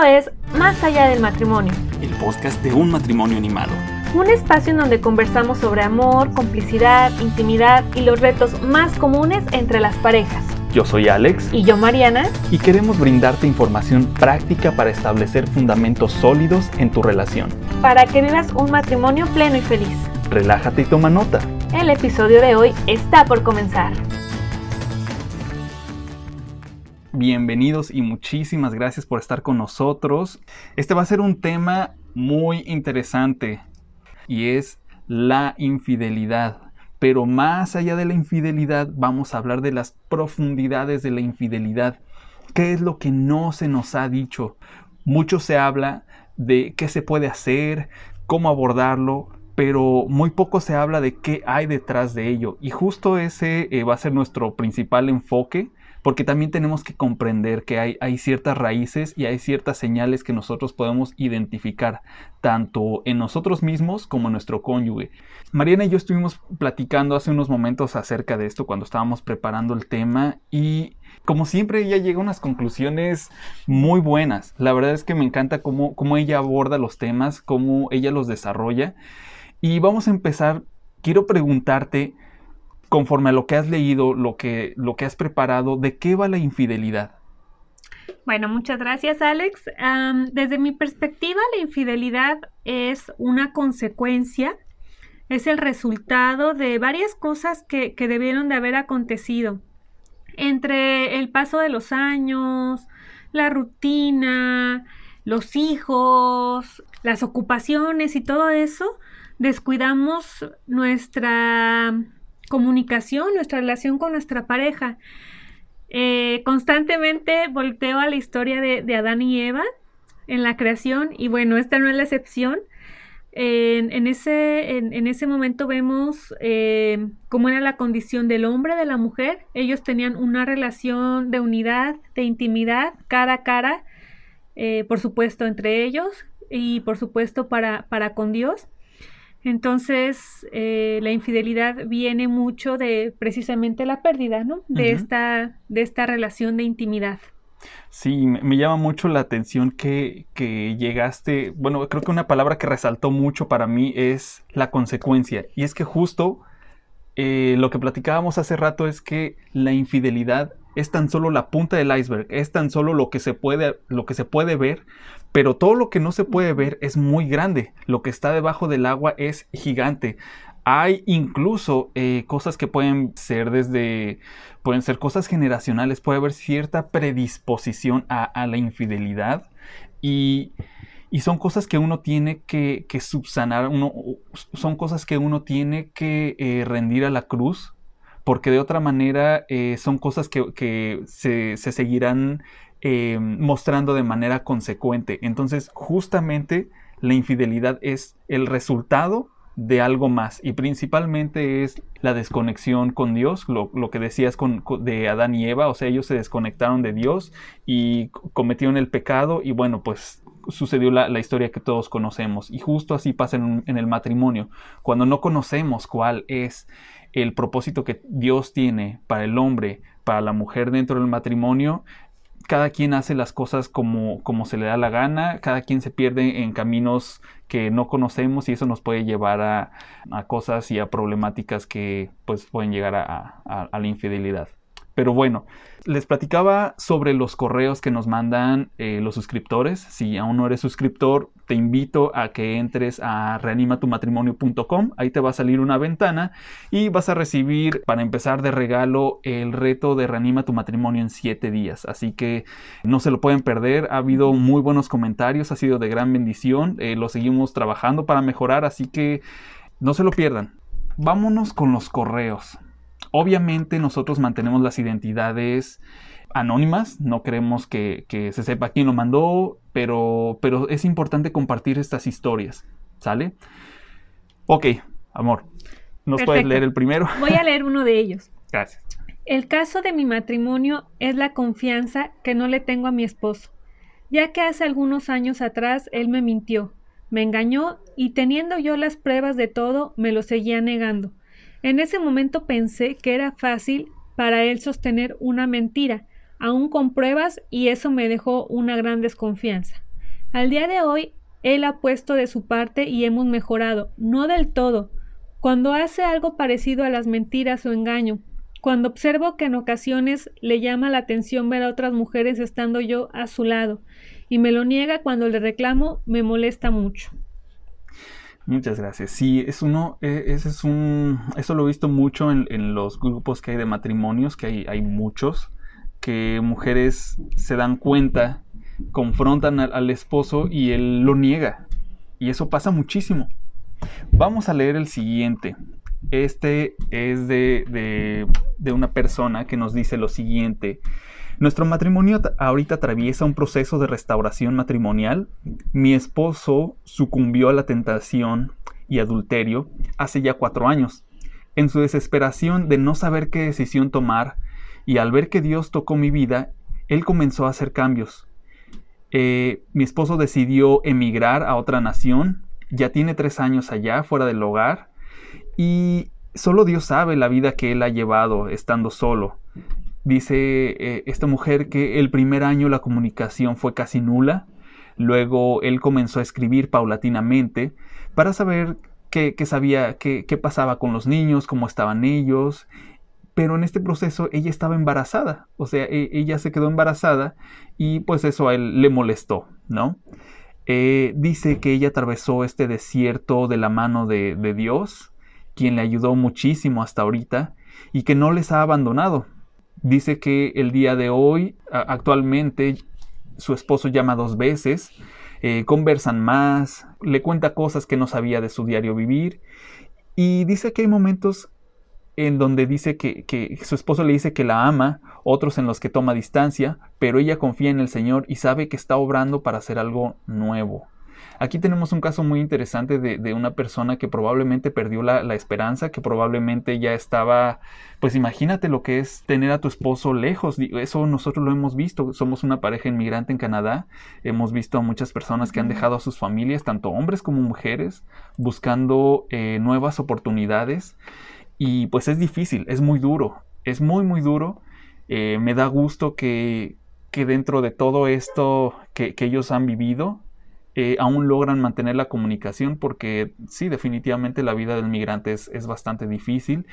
Esto es Más allá del matrimonio. El podcast de un matrimonio animado. Un espacio en donde conversamos sobre amor, complicidad, intimidad y los retos más comunes entre las parejas. Yo soy Alex. Y yo Mariana. Y queremos brindarte información práctica para establecer fundamentos sólidos en tu relación. Para que vivas un matrimonio pleno y feliz. Relájate y toma nota. El episodio de hoy está por comenzar. Bienvenidos y muchísimas gracias por estar con nosotros. Este va a ser un tema muy interesante y es la infidelidad. Pero más allá de la infidelidad, vamos a hablar de las profundidades de la infidelidad. ¿Qué es lo que no se nos ha dicho? Mucho se habla de qué se puede hacer, cómo abordarlo, pero muy poco se habla de qué hay detrás de ello. Y justo ese eh, va a ser nuestro principal enfoque porque también tenemos que comprender que hay, ciertas raíces y hay ciertas señales que nosotros podemos identificar, tanto en nosotros mismos como en nuestro cónyuge. Mariana y yo estuvimos platicando hace unos momentos acerca de esto cuando estábamos preparando el tema y como siempre ella llega a unas conclusiones muy buenas. La verdad es que me encanta cómo ella aborda los temas, cómo ella los desarrolla. Y vamos a empezar, quiero preguntarte, conforme a lo que has leído, lo que, lo que has preparado, ¿de qué va la infidelidad? Bueno, muchas gracias Alex. desde mi perspectiva, la infidelidad es una consecuencia, es el resultado de varias cosas que, que debieron de haber acontecido. Entre el paso de los años, la rutina, los hijos, las ocupaciones y todo eso, descuidamos nuestra comunicación, nuestra relación con nuestra pareja. Eh, constantemente volteo a la historia de, Adán y Eva en la creación y bueno, esta no es la excepción. En, ese, en, ese, momento vemos eh, cómo era la condición del hombre, de la mujer. Ellos tenían una relación de unidad, de intimidad, cara a cara, eh, por supuesto entre ellos y por supuesto para, para con Dios. Entonces, eh, la infidelidad viene mucho de precisamente la pérdida, ¿no? De, esta, de esta relación de intimidad. Sí, me, llama mucho la atención que, que, llegaste, bueno, creo que una palabra que resaltó mucho para mí es la consecuencia. Y es que justo eh, lo que platicábamos hace rato es que la infidelidad es tan solo la punta del iceberg, es tan solo lo que se puede, lo que se puede ver, pero todo lo que no se puede ver es muy grande. Lo que está debajo del agua es gigante. Hay incluso eh, cosas que pueden ser desde, pueden ser cosas generacionales, puede haber cierta predisposición a, la infidelidad y, son cosas que uno tiene que, subsanar, uno, son cosas que uno tiene que eh, rendir a la cruz, porque de otra manera eh, son cosas que, se, se, seguirán eh, mostrando de manera consecuente. Entonces, justamente la infidelidad es el resultado de algo más y principalmente es la desconexión con Dios, lo, que decías con, de Adán y Eva, o sea, ellos se desconectaron de Dios y cometieron el pecado y bueno, pues sucedió la, historia que todos conocemos y justo así pasa en, en el matrimonio, cuando no conocemos cuál es el propósito que Dios tiene para el hombre, para la mujer dentro del matrimonio, cada quien hace las cosas como, como se le da la gana, cada quien se pierde en caminos que no conocemos y eso nos puede llevar a, cosas y a problemáticas que pues pueden llegar a la infidelidad. Pero bueno, les platicaba sobre los correos que nos mandan eh, los suscriptores. Si aún no eres suscriptor, te invito a que entres a reanimatumatrimonio.com. Ahí te va a salir una ventana y vas a recibir, para empezar de regalo, el reto de Reanima tu matrimonio en 7 días. Así que no se lo pueden perder. Ha habido muy buenos comentarios, ha sido de gran bendición. Eh, lo seguimos trabajando para mejorar, así que no se lo pierdan. Vámonos con los correos. Obviamente nosotros mantenemos las identidades anónimas, no queremos que, se sepa quién lo mandó, pero, pero es importante compartir estas historias, ¿sale? Ok, amor, ¿nos puedes leer el primero? Voy a leer uno de ellos. Gracias. El caso de mi matrimonio es la confianza que no le tengo a mi esposo, ya que hace algunos años atrás él me mintió, me engañó y teniendo yo las pruebas de todo, me lo seguía negando. En ese momento pensé que era fácil para él sostener una mentira, aún con pruebas, y eso me dejó una gran desconfianza. Al día de hoy, él ha puesto de su parte y hemos mejorado, no del todo. Cuando hace algo parecido a las mentiras o engaño, cuando observo que en ocasiones le llama la atención ver a otras mujeres estando yo a su lado, y me lo niega cuando le reclamo, me molesta mucho. Muchas gracias. Sí, es uno, e, ese es un, eso lo he visto mucho en, los grupos que hay de matrimonios, que hay, hay muchos, que mujeres se dan cuenta, confrontan al, esposo y él lo niega. Y eso pasa muchísimo. Vamos a leer el siguiente. Este es de, de, de una persona que nos dice lo siguiente. Nuestro matrimonio ahorita atraviesa un proceso de restauración matrimonial. Mi esposo sucumbió a la tentación y adulterio hace ya cuatro años. En su desesperación de no saber qué decisión tomar y al ver que Dios tocó mi vida, él comenzó a hacer cambios. Eh, mi esposo decidió emigrar a otra nación, ya tiene tres años allá, fuera del hogar, y solo Dios sabe la vida que él ha llevado estando solo. Dice eh, esta mujer que el primer año la comunicación fue casi nula, luego él comenzó a escribir paulatinamente para saber qué, sabía, qué, pasaba con los niños, cómo estaban ellos, pero en este proceso ella estaba embarazada, o sea, e, ella se quedó embarazada y pues eso a él le molestó, ¿no? Eh, dice que ella atravesó este desierto de la mano de, de Dios, quien le ayudó muchísimo hasta ahorita y que no les ha abandonado. Dice que el día de hoy, actualmente, su esposo llama dos veces, eh, conversan más, le cuenta cosas que no sabía de su diario vivir y dice que hay momentos en donde dice que, que, su esposo le dice que la ama, otros en los que toma distancia, pero ella confía en el Señor y sabe que está obrando para hacer algo nuevo. Aquí tenemos un caso muy interesante de, una persona que probablemente perdió la, esperanza, que probablemente ya estaba, pues imagínate lo que es tener a tu esposo lejos. Eso nosotros lo hemos visto. Somos una pareja inmigrante en Canadá. Hemos visto a muchas personas que han dejado a sus familias, tanto hombres como mujeres, buscando eh, nuevas oportunidades. Y pues es difícil, es muy duro, es muy, muy duro. Eh, me da gusto que, que dentro de todo esto que, que ellos han vivido, eh, aún logran mantener la comunicación porque sí, definitivamente la vida del migrante es, bastante difícil,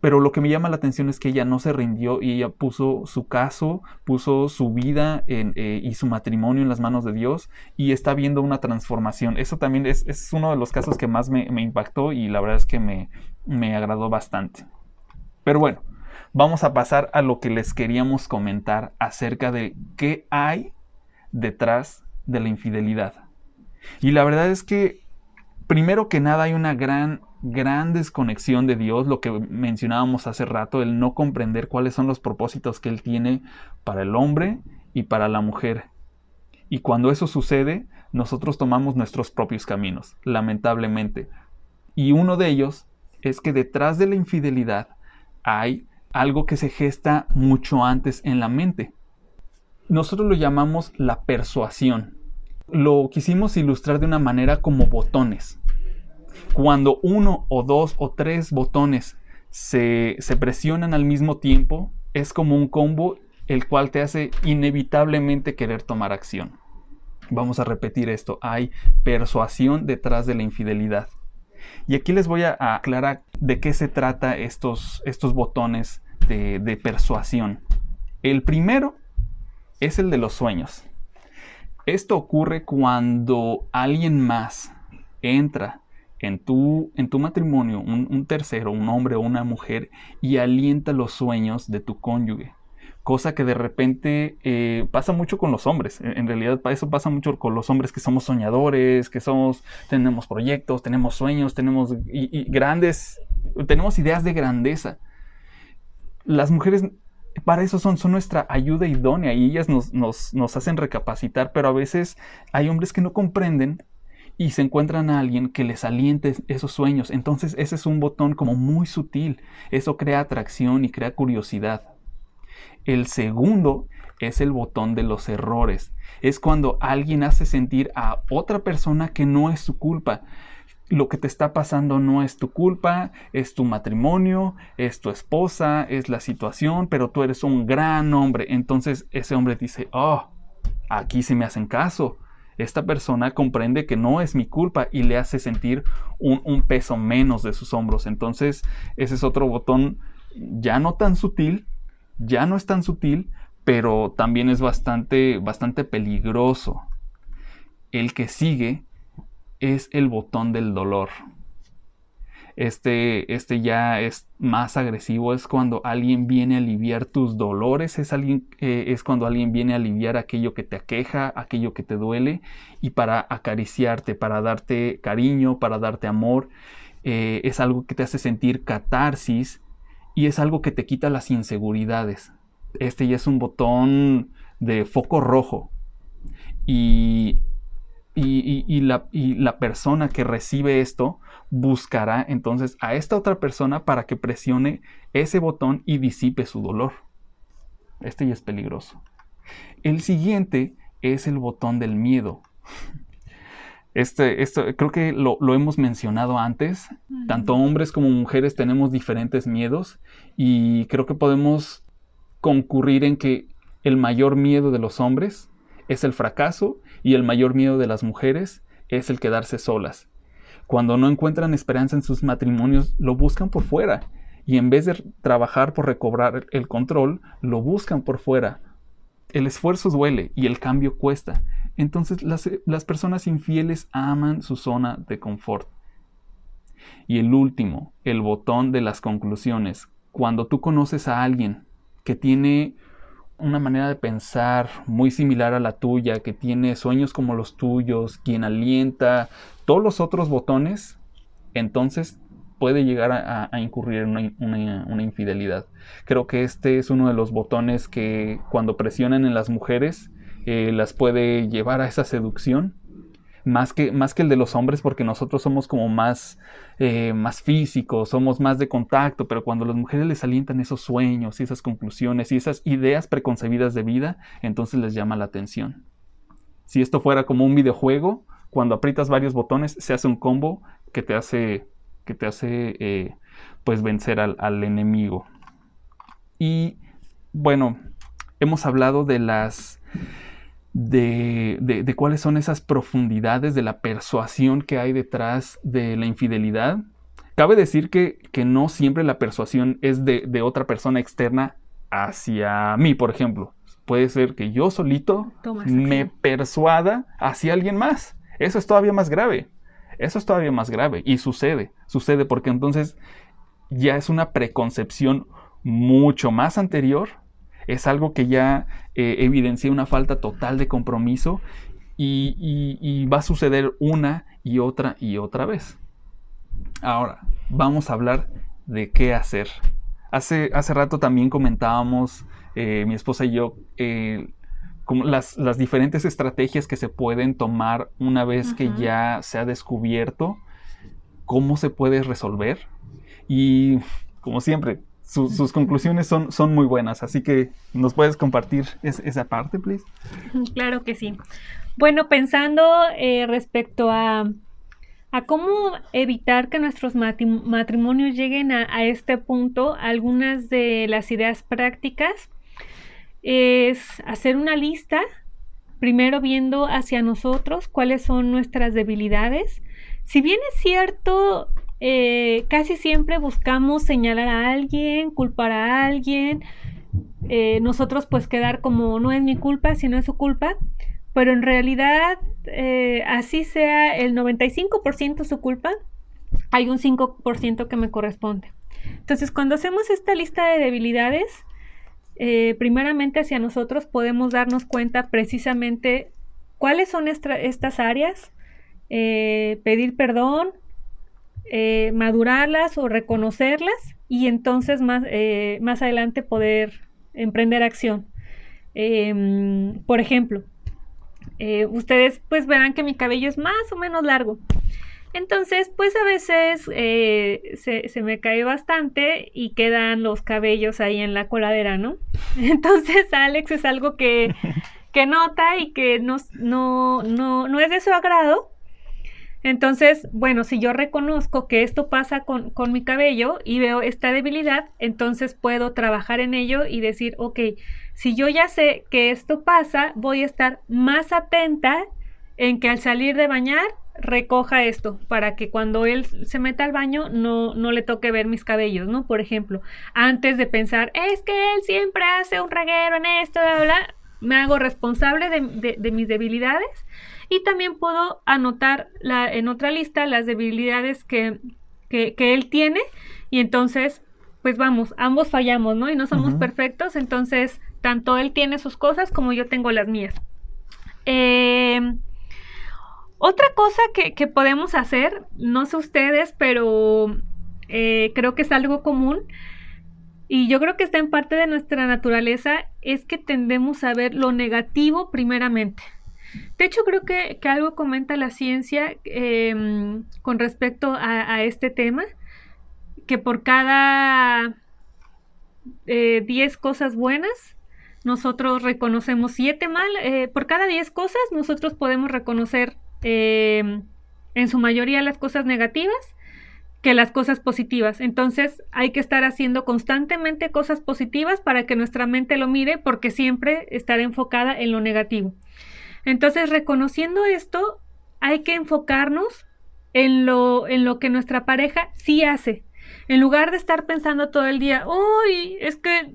pero lo que me llama la atención es que ella no se rindió y ella puso su caso, puso su vida eh, y su matrimonio en las manos de Dios y está viendo una transformación. Eso también es, uno de los casos que más me, impactó y la verdad es que me, me agradó bastante. Pero bueno, vamos a pasar a lo que les queríamos comentar acerca de qué hay detrás de la infidelidad. Y la verdad es que, primero que nada, hay una gran, gran desconexión de Dios, lo que mencionábamos hace rato, el no comprender cuáles son los propósitos que Él tiene para el hombre y para la mujer. Y cuando eso sucede, nosotros tomamos nuestros propios caminos, lamentablemente. Y uno de ellos es que detrás de la infidelidad hay algo que se gesta mucho antes en la mente. Nosotros lo llamamos la persuasión lo quisimos ilustrar de una manera como botones. Cuando uno o dos o tres botones se, presionan al mismo tiempo, es como un combo el cual te hace inevitablemente querer tomar acción. Vamos a repetir esto. Hay persuasión detrás de la infidelidad. Y aquí les voy a aclarar de qué se trata estos, estos botones de, de persuasión. El primero es el de los sueños. Esto ocurre cuando alguien más entra en tu, en tu matrimonio, un, tercero, un hombre o una mujer, y alienta los sueños de tu cónyuge. Cosa que de repente eh, pasa mucho con los hombres. En realidad eso pasa mucho con los hombres que somos soñadores, que somos, tenemos proyectos, tenemos sueños, tenemos grandes, tenemos ideas de grandeza. Las mujeres para eso son, son nuestra ayuda idónea y ellas nos, nos, hacen recapacitar, pero a veces hay hombres que no comprenden y se encuentran a alguien que les aliente esos sueños. Entonces ese es un botón como muy sutil. Eso crea atracción y crea curiosidad. El segundo es el botón de los errores. Es cuando alguien hace sentir a otra persona que no es su culpa lo que te está pasando no es tu culpa, es tu matrimonio, es tu esposa, es la situación, pero tú eres un gran hombre. Entonces ese hombre dice, oh, aquí se me hacen caso. esta persona comprende que no es mi culpa y le hace sentir un, peso menos de sus hombros. Entonces, ese es otro botón ya no tan sutil, ya no es tan sutil, pero también es bastante, bastante peligroso. El que sigue es el botón del dolor. Este, este ya es más agresivo, es cuando alguien viene a aliviar tus dolores, es, alguien, eh, es cuando alguien viene a aliviar aquello que te aqueja, aquello que te duele, y para acariciarte, para darte cariño, para darte amor, eh, es algo que te hace sentir catarsis y es algo que te quita las inseguridades. Este ya es un botón de foco rojo. Y y, la, la, persona que recibe esto buscará entonces a esta otra persona para que presione ese botón y disipe su dolor. Este ya es peligroso. El siguiente es el botón del miedo. Este, esto, creo que lo, lo hemos mencionado antes. Tanto hombres como mujeres tenemos diferentes miedos y creo que podemos concurrir en que el mayor miedo de los hombres es el fracaso y el mayor miedo de las mujeres es el quedarse solas. Cuando no encuentran esperanza en sus matrimonios, lo buscan por fuera y en vez de trabajar por recobrar el control, lo buscan por fuera. El esfuerzo duele y el cambio cuesta. Entonces las, las personas infieles aman su zona de confort. Y el último, el botón de las conclusiones. Cuando tú conoces a alguien que tiene una manera de pensar muy similar a la tuya, que tiene sueños como los tuyos, quien alienta todos los otros botones, entonces puede llegar a, incurrir en una, infidelidad. Creo que este es uno de los botones que cuando presionan en las mujeres eh, las puede llevar a esa seducción más que, más que el de los hombres, porque nosotros somos como más, eh, más físicos, somos más de contacto, pero cuando las mujeres les alientan esos sueños y esas conclusiones y esas ideas preconcebidas de vida, entonces les llama la atención. Si esto fuera como un videojuego, cuando aprietas varios botones, se hace un combo que te hace, que te hace eh, pues vencer al, al enemigo. Y bueno, hemos hablado de las de, cuáles son esas profundidades de la persuasión que hay detrás de la infidelidad. Cabe decir que, no siempre la persuasión es de, otra persona externa hacia mí, por ejemplo. Puede ser que yo solito me persuada hacia alguien más. Eso es todavía más grave. Eso es todavía más grave. Y sucede, sucede porque entonces ya es una preconcepción mucho más anterior es algo que ya eh, evidencia una falta total de compromiso y, va a suceder una y otra y otra vez. Ahora, vamos a hablar de qué hacer. Hace, hace rato también comentábamos, eh, mi esposa y yo, eh, como las, diferentes estrategias que se pueden tomar una vez que ya se ha descubierto cómo se puede resolver. Y como siempre, sus conclusiones son, son muy buenas, así que nos puedes compartir esa parte, please. Claro que sí. Bueno, pensando eh, respecto a, a, cómo evitar que nuestros matrimonios lleguen a, este punto, algunas de las ideas prácticas es hacer una lista, primero viendo hacia nosotros cuáles son nuestras debilidades. Si bien es cierto, eh, casi siempre buscamos señalar a alguien, culpar a alguien, eh, nosotros pues quedar como no es mi culpa, sino es su culpa, pero en realidad eh, así sea el 95% su culpa, hay un 5% que me corresponde. Entonces cuando hacemos esta lista de debilidades, primeramente hacia nosotros podemos darnos cuenta precisamente cuáles son estas áreas, pedir perdón, eh, madurarlas o reconocerlas y entonces más, eh, más adelante poder emprender acción. Em, por ejemplo, eh, ustedes pues verán que mi cabello es más o menos largo. Entonces, pues a veces se, se, me cae bastante y quedan los cabellos ahí en la coladera, ¿no? Entonces, Alex es algo que, que nota y que no, no, no, no es de su agrado, entonces, bueno, si yo reconozco que esto pasa con, mi cabello y veo esta debilidad, entonces puedo trabajar en ello y decir, ok, si yo ya sé que esto pasa, voy a estar más atenta en que al salir de bañar recoja esto para que cuando él se meta al baño no, no le toque ver mis cabellos, ¿no? Por ejemplo, antes de pensar, es que él siempre hace un reguero en esto, bla, bla, me hago responsable de, mis debilidades y también puedo anotar la, en otra lista las debilidades que, que, él tiene y entonces, pues vamos, ambos fallamos, ¿no? Y no somos perfectos, entonces tanto él tiene sus cosas como yo tengo las mías. Eh, otra cosa que, podemos hacer, no sé ustedes, pero eh, creo que es algo común y yo creo que está en parte de nuestra naturaleza, es que tendemos a ver lo negativo primeramente. De hecho, creo que, algo comenta la ciencia em, con respecto a, este tema, que por cada 10 eh, cosas buenas, nosotros reconocemos 7 mal, eh, por cada 10 cosas nosotros podemos reconocer Em, en su mayoría las cosas negativas que las cosas positivas. Entonces hay que estar haciendo constantemente cosas positivas para que nuestra mente lo mire porque siempre estará enfocada en lo negativo. Entonces reconociendo esto hay que enfocarnos en lo, en lo que nuestra pareja sí hace. En lugar de estar pensando todo el día, uy, es que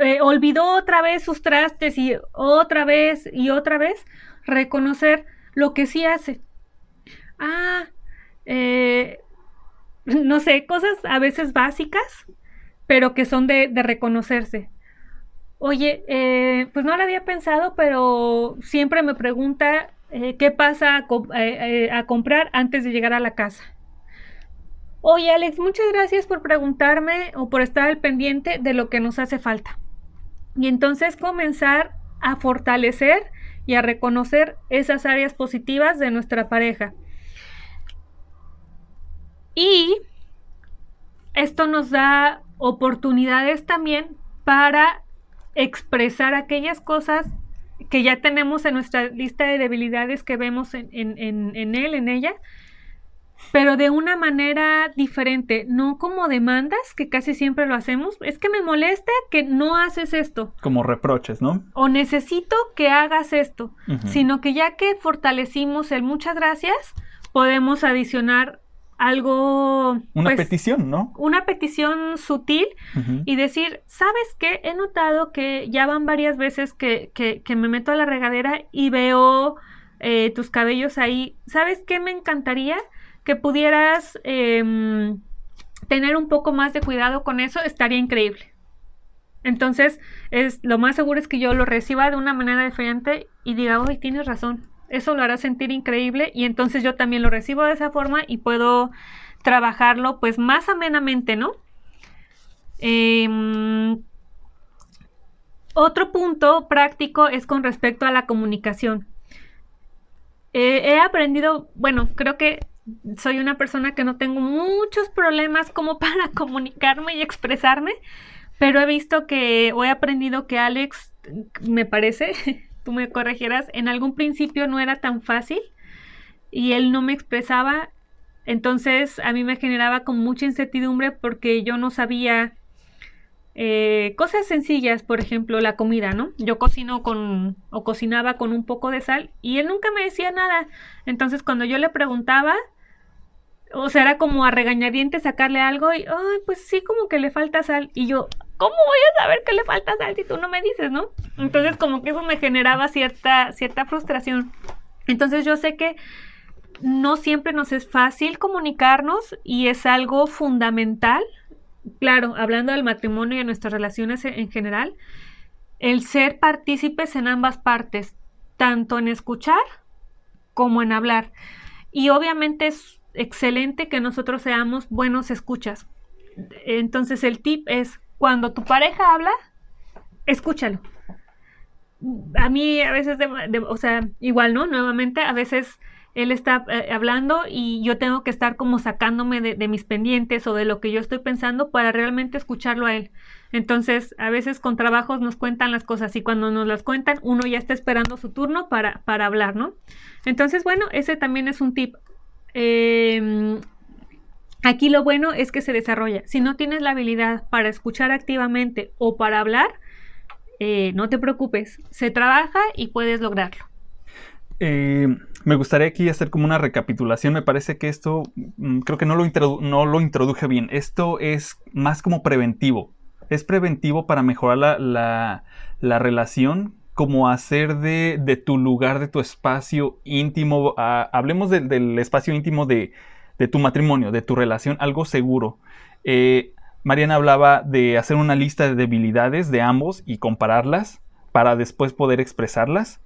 eh, olvidó otra vez sus trastes y otra vez y otra vez, reconocer, lo que sí hace. Ah, eh, no sé, cosas a veces básicas, pero que son de, reconocerse. Oye, eh, pues no lo había pensado, pero siempre me pregunta eh, qué pasa a, a, comprar antes de llegar a la casa. Oye, Alex, muchas gracias por preguntarme o por estar al pendiente de lo que nos hace falta. Y entonces comenzar a fortalecer y a reconocer esas áreas positivas de nuestra pareja. Y esto nos da oportunidades también para expresar aquellas cosas que ya tenemos en nuestra lista de debilidades que vemos en, en él, en ella, pero de una manera diferente, no como demandas, que casi siempre lo hacemos. Es que me molesta que no haces esto. Como reproches, ¿no? O necesito que hagas esto, sino que ya que fortalecimos el muchas gracias, podemos adicionar algo... Una pues, petición, ¿no? Una petición sutil y decir, ¿sabes qué? He notado que ya van varias veces que, que, me meto a la regadera y veo eh, tus cabellos ahí. ¿Sabes qué me encantaría? que pudieras em, tener un poco más de cuidado con eso, estaría increíble. Entonces, es, lo más seguro es que yo lo reciba de una manera diferente y diga, hoy tienes razón, eso lo hará sentir increíble y entonces yo también lo recibo de esa forma y puedo trabajarlo pues más amenamente, ¿no? Em, otro punto práctico es con respecto a la comunicación. he aprendido, bueno, creo que soy una persona que no tengo muchos problemas como para comunicarme y expresarme, pero he visto que, o he aprendido que Alex, me parece, tú me corregieras, en algún principio no era tan fácil y él no me expresaba, entonces a mí me generaba con mucha incertidumbre porque yo no sabía eh, cosas sencillas, por ejemplo, la comida, ¿no? Yo cocino con, o cocinaba con un poco de sal y él nunca me decía nada. Entonces, cuando yo le preguntaba, o sea, era como a regañadientes sacarle algo y, ay, pues sí, como que le falta sal. Y yo, ¿cómo voy a saber que le falta sal si tú no me dices, no? Entonces, como que eso me generaba cierta, cierta frustración. Entonces, yo sé que no siempre nos es fácil comunicarnos y es algo fundamental. Claro, hablando del matrimonio y de nuestras relaciones en general, el ser partícipes en ambas partes, tanto en escuchar como en hablar. Y obviamente es excelente que nosotros seamos buenos escuchas. Entonces el tip es, cuando tu pareja habla, escúchalo. A mí a veces, o sea, igual, ¿no? Nuevamente, a veces él está eh, hablando y yo tengo que estar como sacándome de, de, mis pendientes o de lo que yo estoy pensando para realmente escucharlo a él. Entonces, a veces con trabajos nos cuentan las cosas y cuando nos las cuentan, uno ya está esperando su turno para, para hablar, ¿no? Entonces, bueno, ese también es un tip. Em, aquí lo bueno es que se desarrolla. Si no tienes la habilidad para escuchar activamente o para hablar, eh, no te preocupes, se trabaja y puedes lograrlo. eh, me gustaría aquí hacer como una recapitulación. Me parece que esto, mm, creo que no lo, no lo introduje bien. Esto es más como preventivo. Es preventivo para mejorar la, la, relación, como hacer de, de, tu lugar, de tu espacio íntimo. hablemos del espacio íntimo de, de, tu matrimonio, de tu relación, algo seguro. Eh, Mariana hablaba de hacer una lista de debilidades de ambos y compararlas para después poder expresarlas.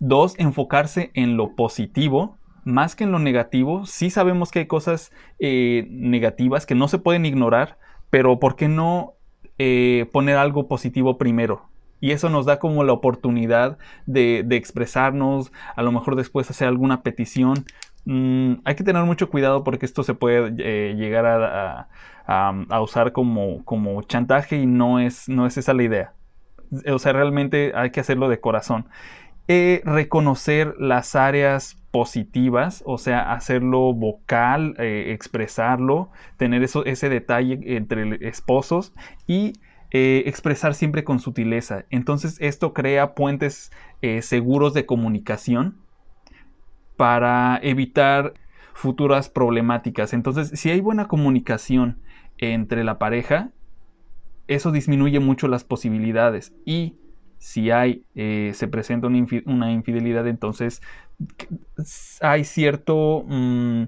Dos, enfocarse en lo positivo más que en lo negativo. Sí sabemos que hay cosas eh, negativas que no se pueden ignorar, pero ¿por qué no eh, poner algo positivo primero? Y eso nos da como la oportunidad de, expresarnos, a lo mejor después hacer alguna petición. Mm, hay que tener mucho cuidado porque esto se puede eh, llegar a, usar como, como, chantaje y no es, no es esa la idea. O sea, realmente hay que hacerlo de corazón. Eh, reconocer las áreas positivas, o sea, hacerlo vocal, eh, expresarlo, tener eso, ese detalle entre esposos y eh, expresar siempre con sutileza. Entonces esto crea puentes seguros de comunicación para evitar futuras problemáticas. Entonces, si hay buena comunicación entre la pareja, eso disminuye mucho las posibilidades y si hay, eh, se presenta una, infidelidad, entonces hay cierto, mm,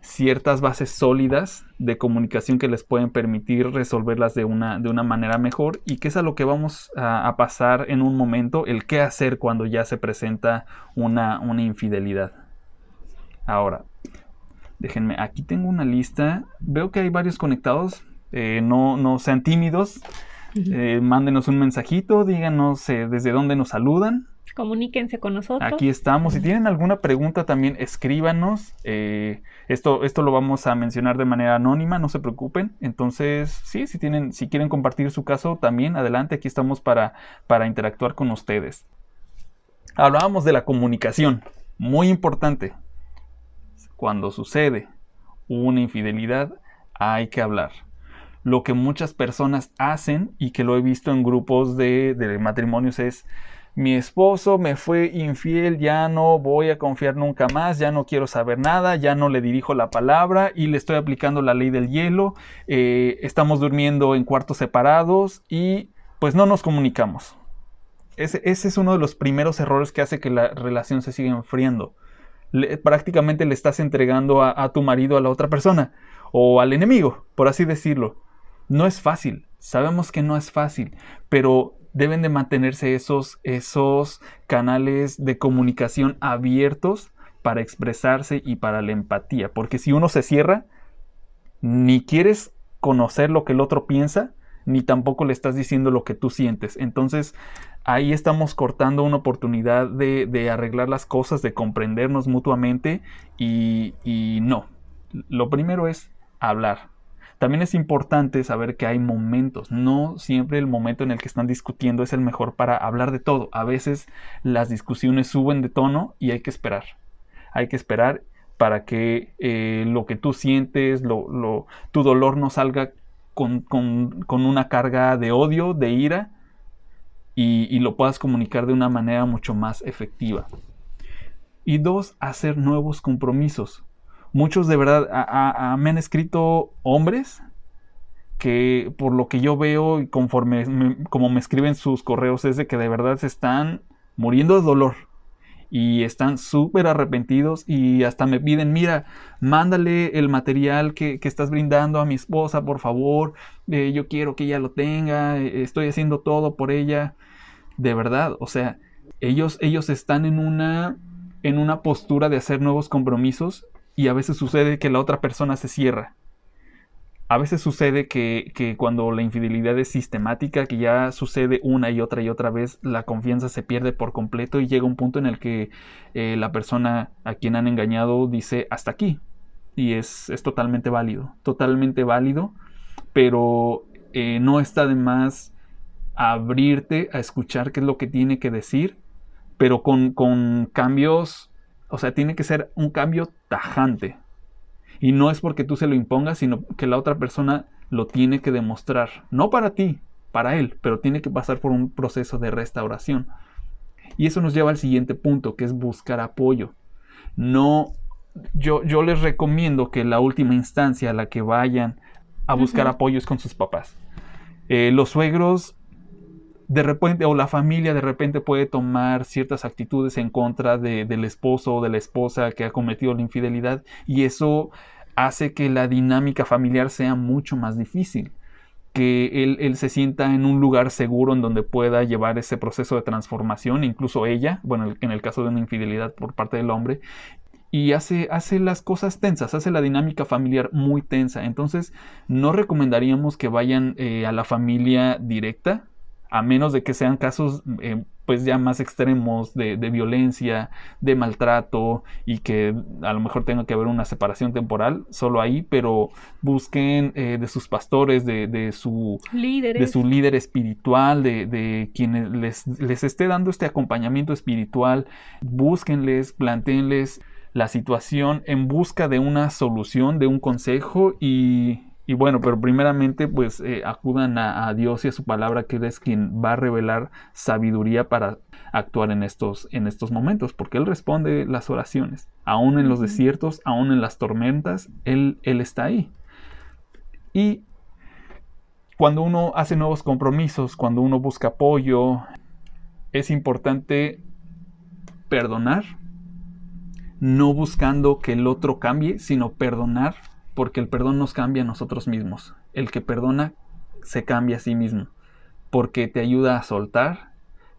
ciertas bases sólidas de comunicación que les pueden permitir resolverlas de una, de una manera mejor y que es a lo que vamos a, pasar en un momento, el qué hacer cuando ya se presenta una, una infidelidad. Ahora, déjenme, aquí tengo una lista, veo que hay varios conectados, eh, no, no sean tímidos, eh, mándenos un mensajito, díganos eh, desde dónde nos saludan. Comuníquense con nosotros. Aquí estamos. Si tienen alguna pregunta también escríbanos. Eh, esto, esto lo vamos a mencionar de manera anónima, no se preocupen. Entonces, sí, si tienen, si quieren compartir su caso, también adelante, aquí estamos para, para interactuar con ustedes. Hablábamos de la comunicación, muy importante. Cuando sucede una infidelidad, hay que hablar lo que muchas personas hacen y que lo he visto en grupos de, matrimonios es mi esposo me fue infiel, ya no voy a confiar nunca más, ya no quiero saber nada, ya no le dirijo la palabra y le estoy aplicando la ley del hielo, eh, estamos durmiendo en cuartos separados y pues no nos comunicamos. Ese, es uno de los primeros errores que hace que la relación se siga enfriando. prácticamente le estás entregando a tu marido a la otra persona o al enemigo, por así decirlo. No es fácil, sabemos que no es fácil, pero deben de mantenerse esos, esos canales de comunicación abiertos para expresarse y para la empatía, porque si uno se cierra, ni quieres conocer lo que el otro piensa, ni tampoco le estás diciendo lo que tú sientes. Entonces, ahí estamos cortando una oportunidad de, arreglar las cosas, de comprendernos mutuamente y, y no. Lo primero es hablar, también es importante saber que hay momentos, no siempre el momento en el que están discutiendo es el mejor para hablar de todo. A veces las discusiones suben de tono y hay que esperar. Hay que esperar para que eh, lo que tú sientes, lo, tu dolor no salga con, una carga de odio, de ira, y, lo puedas comunicar de una manera mucho más efectiva. Y dos, hacer nuevos compromisos muchos de verdad me han escrito hombres que por lo que yo veo y conforme como me escriben sus correos es de que de verdad se están muriendo de dolor y están súper arrepentidos y hasta me piden, mira, mándale el material que, estás brindando a mi esposa, por favor, eh, yo quiero que ella lo tenga, eh, estoy haciendo todo por ella, de verdad, o sea, ellos, ellos están en una, en una postura de hacer nuevos compromisos y a veces sucede que la otra persona se cierra. A veces sucede que, cuando la infidelidad es sistemática, que ya sucede una y otra y otra vez, la confianza se pierde por completo y llega un punto en el que eh, la persona a quien han engañado dice hasta aquí. Y es, es totalmente válido, totalmente válido, pero eh, no está de más abrirte a escuchar qué es lo que tiene que decir, pero con, con cambios o sea, tiene que ser un cambio tajante. Y no es porque tú se lo impongas, sino que la otra persona lo tiene que demostrar. No para ti, para él, pero tiene que pasar por un proceso de restauración. Y eso nos lleva al siguiente punto, que es buscar apoyo. No, yo, yo les recomiendo que la última instancia a la que vayan a buscar apoyo es con sus papás. Eh, los suegros de repente, o la familia de repente puede tomar ciertas actitudes en contra del esposo o de la esposa que ha cometido la infidelidad y eso hace que la dinámica familiar sea mucho más difícil que él, él, se sienta en un lugar seguro en donde pueda llevar ese proceso de transformación, incluso ella, bueno, en el caso de una infidelidad por parte del hombre, y hace, hace las cosas tensas, hace la dinámica familiar muy tensa. Entonces, no recomendaríamos que vayan eh, a la familia directa, a menos de que sean casos eh, pues ya más extremos de, violencia, de maltrato y que a lo mejor tenga que haber una separación temporal solo ahí, pero busquen eh, de sus pastores, de, su, de su líder espiritual, de, de quienes les, les esté dando este acompañamiento espiritual, búsquenles, planteenles la situación en busca de una solución, de un consejo y y bueno, pero primeramente pues eh, acudan a, Dios y a su palabra que es quien va a revelar sabiduría para actuar en estos, en estos momentos, porque Él responde las oraciones. Aún en los desiertos, aún en las tormentas, Él, Él está ahí. Y cuando uno hace nuevos compromisos, cuando uno busca apoyo, es importante perdonar, no buscando que el otro cambie, sino perdonar porque el perdón nos cambia a nosotros mismos. El que perdona se cambia a sí mismo, porque te ayuda a soltar,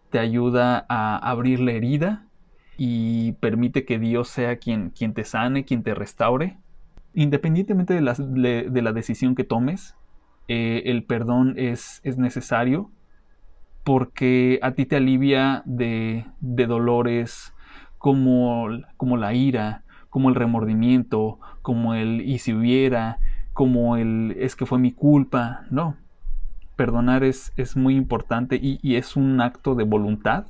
te ayuda a abrir la herida y permite que Dios sea quien, quien te sane, quien te restaure. Independientemente de la, de, la decisión que tomes, eh, el perdón es, es, necesario porque a ti te alivia de, de dolores como, como la ira, como el remordimiento, como el y si hubiera, como el es que fue mi culpa. No, perdonar es, es muy importante y, es un acto de voluntad,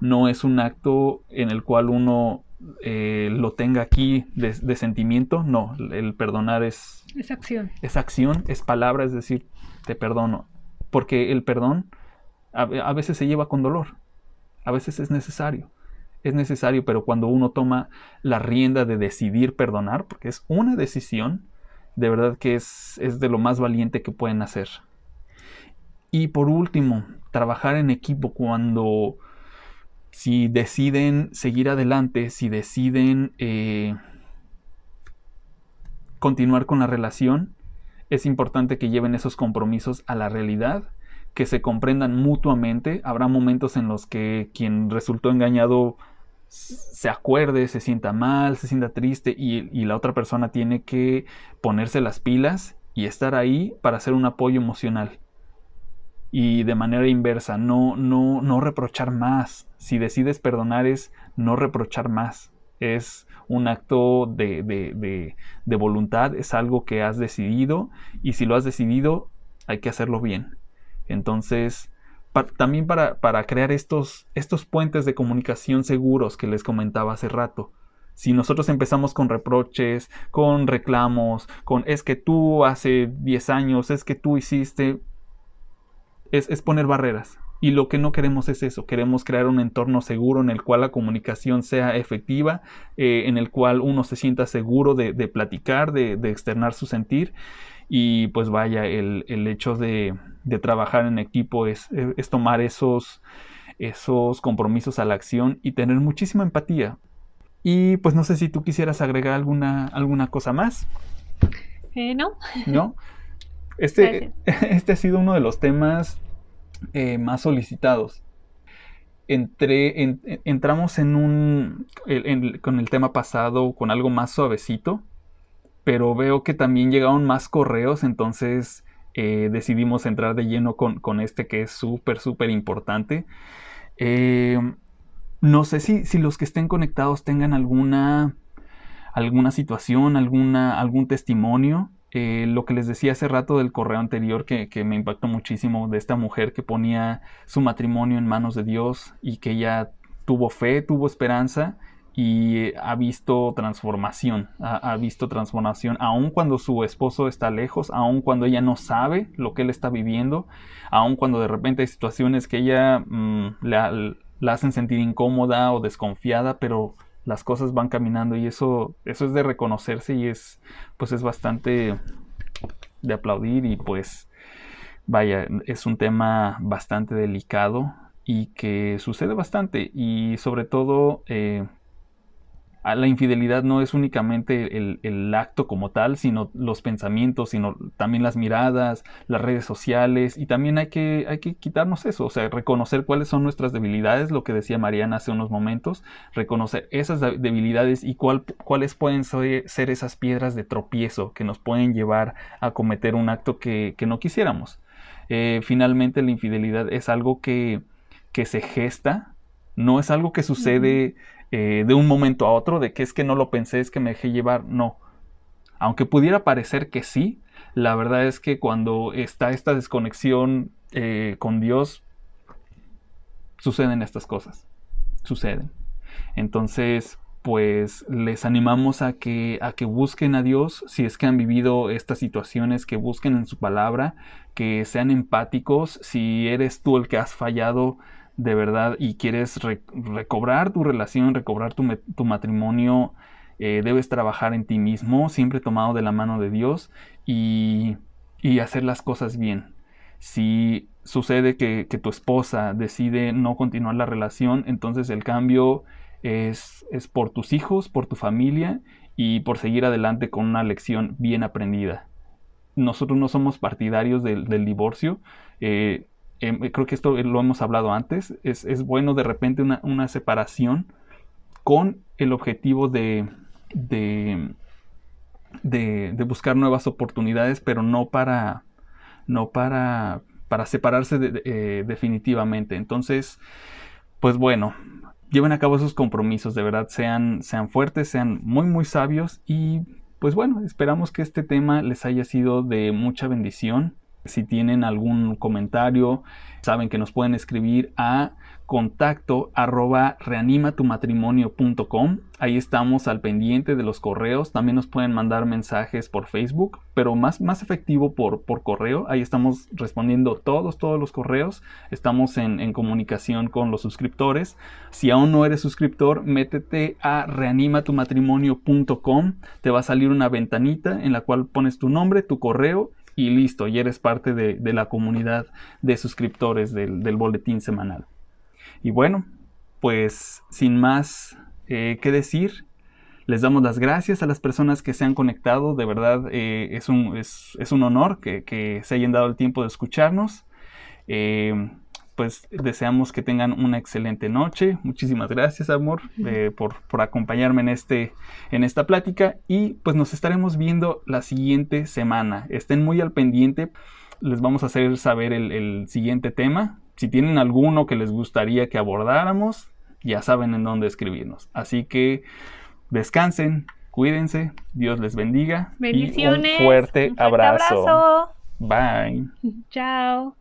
no es un acto en el cual uno eh, lo tenga aquí de, sentimiento, no, el perdonar es... Es acción. Es acción, es palabra, es decir, te perdono, porque el perdón a veces se lleva con dolor, a veces es necesario es necesario, pero cuando uno toma la rienda de decidir perdonar, porque es una decisión, de verdad que es, es de lo más valiente que pueden hacer. Y por último, trabajar en equipo cuando si deciden seguir adelante, si deciden eh, continuar con la relación, es importante que lleven esos compromisos a la realidad, que se comprendan mutuamente. Habrá momentos en los que quien resultó engañado se acuerde, se sienta mal, se sienta triste y, la otra persona tiene que ponerse las pilas y estar ahí para hacer un apoyo emocional. Y de manera inversa, no, no, no reprochar más. Si decides perdonar es no reprochar más. Es un acto de, de, de voluntad, es algo que has decidido y si lo has decidido hay que hacerlo bien. Entonces, también para, crear estos, estos puentes de comunicación seguros que les comentaba hace rato. Si nosotros empezamos con reproches, con reclamos, con es que tú hace 10 años, es que tú hiciste, es, poner barreras. Y lo que no queremos es eso, queremos crear un entorno seguro en el cual la comunicación sea efectiva, eh, en el cual uno se sienta seguro de, platicar, de, de externar su sentir y pues vaya, el, hecho de, trabajar en equipo es, tomar esos, esos compromisos a la acción y tener muchísima empatía. Y pues no sé si tú quisieras agregar alguna, alguna cosa más. Eh, no. ¿No? Este, este ha sido uno de los temas eh, más solicitados. entramos en un, con el tema pasado, con algo más suavecito, pero veo que también llegaron más correos, entonces eh, decidimos entrar de lleno con, este que es súper, súper importante. Eh, no sé si, si, los que estén conectados tengan alguna, alguna situación, alguna, algún testimonio. Eh, lo que les decía hace rato del correo anterior que, que, me impactó muchísimo de esta mujer que ponía su matrimonio en manos de Dios y que ella tuvo fe, tuvo esperanza y ha visto transformación, ha, visto transformación, aun cuando su esposo está lejos, aun cuando ella no sabe lo que él está viviendo, aun cuando de repente hay situaciones que ella mm, la hacen sentir incómoda o desconfiada, pero las cosas van caminando y eso, eso es de reconocerse y es, pues es bastante de aplaudir y pues vaya, es un tema bastante delicado y que sucede bastante y sobre todo eh, la infidelidad no es únicamente el, acto como tal, sino los pensamientos, sino también las miradas, las redes sociales y también hay que, hay que quitarnos eso, o sea, reconocer cuáles son nuestras debilidades, lo que decía Mariana hace unos momentos, reconocer esas debilidades y cuál, cuáles pueden ser esas piedras de tropiezo que nos pueden llevar a cometer un acto que, no quisiéramos. Eh, finalmente la infidelidad es algo que, que se gesta, no es algo que sucede eh, de un momento a otro, de que es que no lo pensé, es que me dejé llevar, no. Aunque pudiera parecer que sí, la verdad es que cuando está esta desconexión eh, con Dios, suceden estas cosas, suceden. Entonces, pues les animamos a que, a que busquen a Dios, si es que han vivido estas situaciones, que busquen en su palabra, que sean empáticos, si eres tú el que has fallado, de verdad y quieres recobrar tu relación, recobrar tu, matrimonio, eh, debes trabajar en ti mismo, siempre tomado de la mano de Dios y, hacer las cosas bien. Si sucede que, tu esposa decide no continuar la relación, entonces el cambio es, es por tus hijos, por tu familia y por seguir adelante con una lección bien aprendida. Nosotros no somos partidarios del, divorcio. Eh, Em, creo que esto lo hemos hablado antes, es, bueno de repente una, separación con el objetivo de, de, de, buscar nuevas oportunidades, pero no para, no para, para separarse eh, definitivamente. Entonces, pues bueno, lleven a cabo esos compromisos, de verdad, sean, sean fuertes, sean muy, muy sabios y pues bueno, esperamos que este tema les haya sido de mucha bendición. Si tienen algún comentario, saben que nos pueden escribir a contacto arroba reanimatumatrimonio.com. Ahí estamos al pendiente de los correos. También nos pueden mandar mensajes por Facebook, pero más, más efectivo por, por correo. Ahí estamos respondiendo todos, todos los correos. Estamos en, en comunicación con los suscriptores. Si aún no eres suscriptor, métete a reanimatumatrimonio.com. Te va a salir una ventanita en la cual pones tu nombre, tu correo y listo, y eres parte de, la comunidad de suscriptores del, boletín semanal. Y bueno, pues sin más eh, que decir, les damos las gracias a las personas que se han conectado. De verdad, eh, es, un, es, un, honor que, se hayan dado el tiempo de escucharnos. Eh, pues deseamos que tengan una excelente noche. Muchísimas gracias, amor, eh, por, acompañarme en, este, en esta plática. Y pues nos estaremos viendo la siguiente semana. Estén muy al pendiente. Les vamos a hacer saber el, el siguiente tema. Si tienen alguno que les gustaría que abordáramos, ya saben en dónde escribirnos. Así que descansen, cuídense, Dios les bendiga. Bendiciones. Y un fuerte, abrazo. abrazo. Bye. Chao.